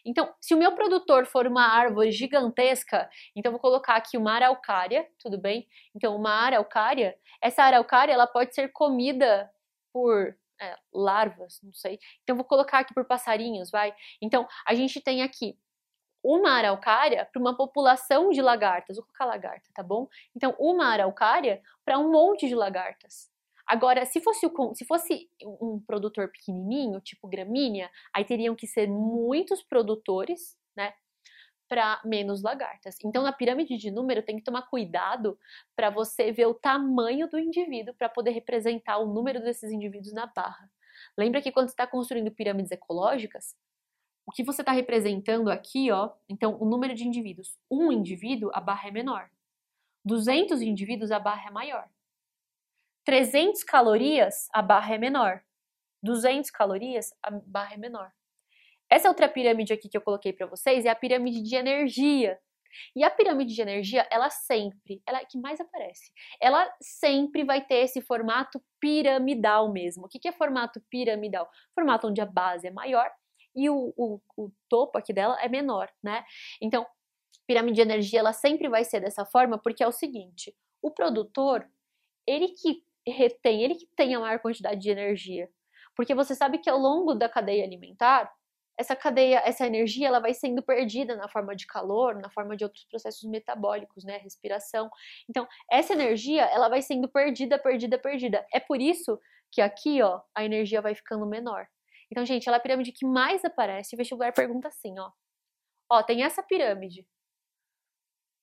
Speaker 1: Então, se o meu produtor for uma árvore gigantesca, então vou colocar aqui uma araucária, tudo bem? Então, uma araucária, essa araucária ela pode ser comida por é, larvas, não sei. Então, vou colocar aqui por passarinhos, vai? Então, a gente tem aqui uma araucária para uma população de lagartas, vou colocar lagarta, tá bom? Então, uma araucária para um monte de lagartas. Agora, se fosse, o, se fosse um produtor pequenininho, tipo gramínea, aí teriam que ser muitos produtores, né, para menos lagartas. Então, na pirâmide de número, tem que tomar cuidado para você ver o tamanho do indivíduo para poder representar o número desses indivíduos na barra. Lembra que quando você está construindo pirâmides ecológicas, o que você está representando aqui, ó, então o número de indivíduos. Um indivíduo, a barra é menor. 200 indivíduos, a barra é maior. 300 calorias, a barra é menor. 200 calorias, a barra é menor. Essa outra pirâmide aqui que eu coloquei para vocês é a pirâmide de energia. E a pirâmide de energia, ela sempre, ela é que mais aparece, ela sempre vai ter esse formato piramidal mesmo. O que é formato piramidal? Formato onde a base é maior e o, o, o topo aqui dela é menor, né? Então, pirâmide de energia, ela sempre vai ser dessa forma porque é o seguinte, o produtor, ele que retém, ele que tem a maior quantidade de energia. Porque você sabe que ao longo da cadeia alimentar, essa cadeia, essa energia, ela vai sendo perdida na forma de calor, na forma de outros processos metabólicos, né, respiração. Então, essa energia, ela vai sendo perdida, perdida, perdida. É por isso que aqui, ó, a energia vai ficando menor. Então, gente, ela é a pirâmide que mais aparece. O vestibular pergunta assim, ó. Ó, tem essa pirâmide.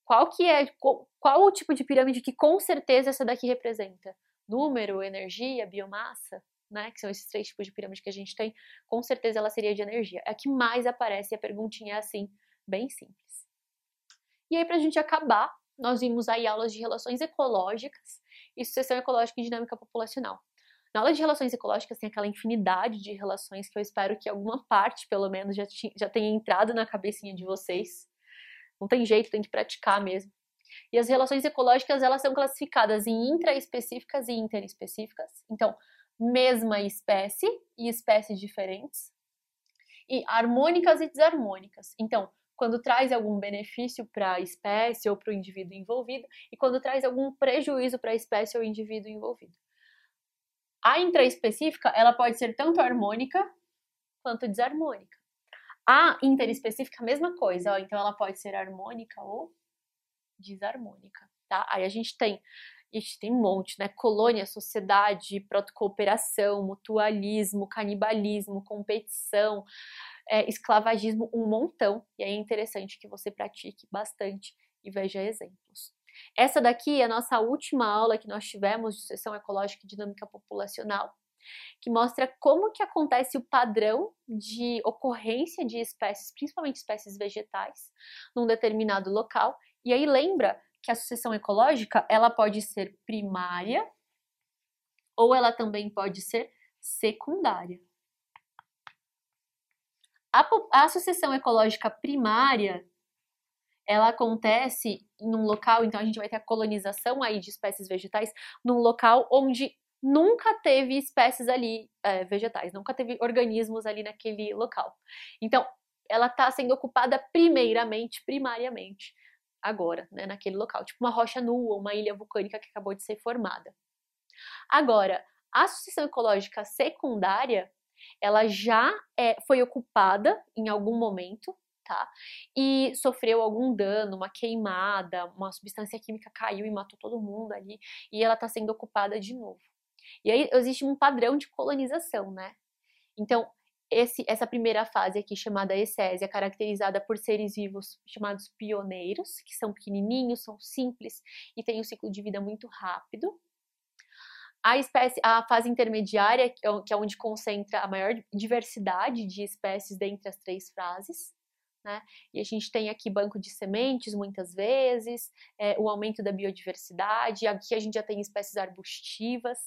Speaker 1: Qual que é, qual, qual o tipo de pirâmide que com certeza essa daqui representa? Número, energia, biomassa, né, que são esses três tipos de pirâmide que a gente tem, com certeza ela seria de energia. É a que mais aparece, a perguntinha é assim, bem simples. E aí, para a gente acabar, nós vimos aí aulas de relações ecológicas e sucessão ecológica e dinâmica populacional. Na aula de relações ecológicas tem aquela infinidade de relações que eu espero que alguma parte, pelo menos, já, já tenha entrado na cabecinha de vocês. Não tem jeito, tem que praticar mesmo. E as relações ecológicas, elas são classificadas em intraespecíficas e interespecíficas. Então, mesma espécie e espécies diferentes. e harmônicas e desarmônicas. Então, quando traz algum benefício para a espécie ou para o indivíduo envolvido e quando traz algum prejuízo para a espécie ou indivíduo envolvido. A intraespecífica, ela pode ser tanto harmônica quanto desarmônica. A interespecífica, a mesma coisa, ó, então ela pode ser harmônica ou desarmônica, tá? Aí a gente tem Ixi, tem um monte, né? Colônia, sociedade, protocooperação, mutualismo, canibalismo, competição, é, esclavagismo, um montão. E aí é interessante que você pratique bastante e veja exemplos. Essa daqui é a nossa última aula que nós tivemos de Sucessão Ecológica e Dinâmica Populacional, que mostra como que acontece o padrão de ocorrência de espécies, principalmente espécies vegetais, num determinado local. E aí lembra que a sucessão ecológica ela pode ser primária ou ela também pode ser secundária. A, a sucessão ecológica primária ela acontece em um local, então a gente vai ter a colonização aí de espécies vegetais num local onde nunca teve espécies ali é, vegetais, nunca teve organismos ali naquele local. Então, ela está sendo ocupada primeiramente, primariamente, agora, né, naquele local, tipo uma rocha nua, uma ilha vulcânica que acabou de ser formada. Agora, a sucessão ecológica secundária, ela já é, foi ocupada em algum momento, tá? E sofreu algum dano, uma queimada, uma substância química caiu e matou todo mundo ali, e ela está sendo ocupada de novo. E aí existe um padrão de colonização, né? Então, esse, essa primeira fase aqui, chamada Essésia, caracterizada por seres vivos chamados pioneiros, que são pequenininhos, são simples e têm um ciclo de vida muito rápido. A, espécie, a fase intermediária, que é, é onde concentra a maior diversidade de espécies dentre as três fases, né? E a gente tem aqui banco de sementes, muitas vezes, é, o aumento da biodiversidade, aqui a gente já tem espécies arbustivas,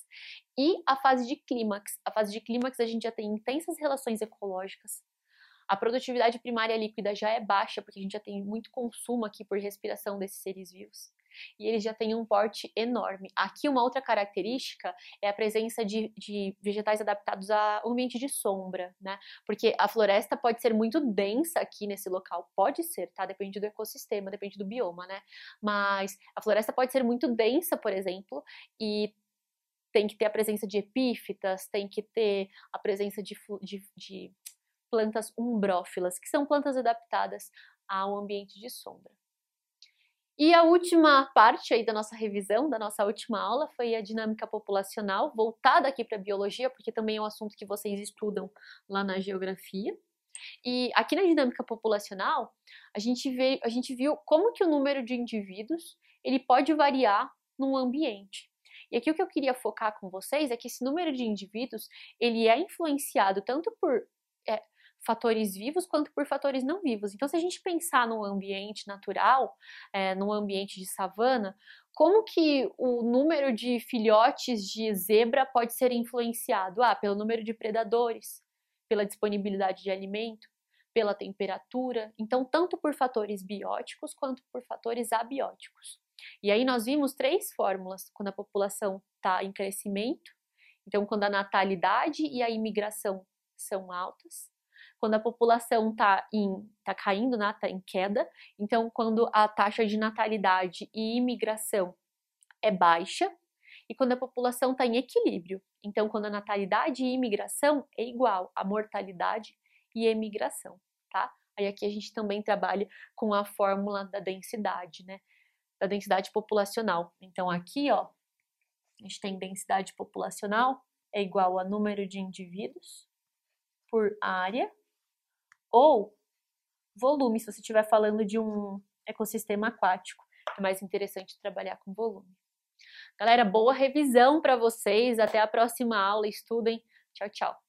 Speaker 1: e a fase de clímax. A fase de clímax a gente já tem intensas relações ecológicas, a produtividade primária líquida já é baixa, porque a gente já tem muito consumo aqui por respiração desses seres vivos e eles já têm um porte enorme. Aqui, uma outra característica é a presença de, de vegetais adaptados ao ambiente de sombra, né? Porque a floresta pode ser muito densa aqui nesse local, pode ser, tá? Depende do ecossistema, depende do bioma, né? Mas a floresta pode ser muito densa, por exemplo, e tem que ter a presença de epífitas, tem que ter a presença de, de, de plantas umbrófilas, que são plantas adaptadas ao ambiente de sombra. E a última parte aí da nossa revisão, da nossa última aula, foi a dinâmica populacional, voltada aqui para a biologia, porque também é um assunto que vocês estudam lá na geografia. E aqui na dinâmica populacional, a gente, vê, a gente viu como que o número de indivíduos ele pode variar num ambiente. E aqui o que eu queria focar com vocês é que esse número de indivíduos ele é influenciado tanto por fatores vivos quanto por fatores não vivos. Então, se a gente pensar num ambiente natural, é, num ambiente de savana, como que o número de filhotes de zebra pode ser influenciado? Ah, pelo número de predadores, pela disponibilidade de alimento, pela temperatura. Então, tanto por fatores bióticos quanto por fatores abióticos. E aí nós vimos três fórmulas quando a população está em crescimento. Então, quando a natalidade e a imigração são altas, quando a população está tá caindo, né, tá em queda, então quando a taxa de natalidade e imigração é baixa, e quando a população está em equilíbrio. Então, quando a natalidade e imigração é igual a mortalidade e emigração, tá? Aí aqui a gente também trabalha com a fórmula da densidade, né? Da densidade populacional. Então, aqui, ó, a gente tem densidade populacional é igual a número de indivíduos por área ou volume, se você estiver falando de um ecossistema aquático. É mais interessante trabalhar com volume. Galera, boa revisão para vocês. Até a próxima aula. Estudem. Tchau, tchau.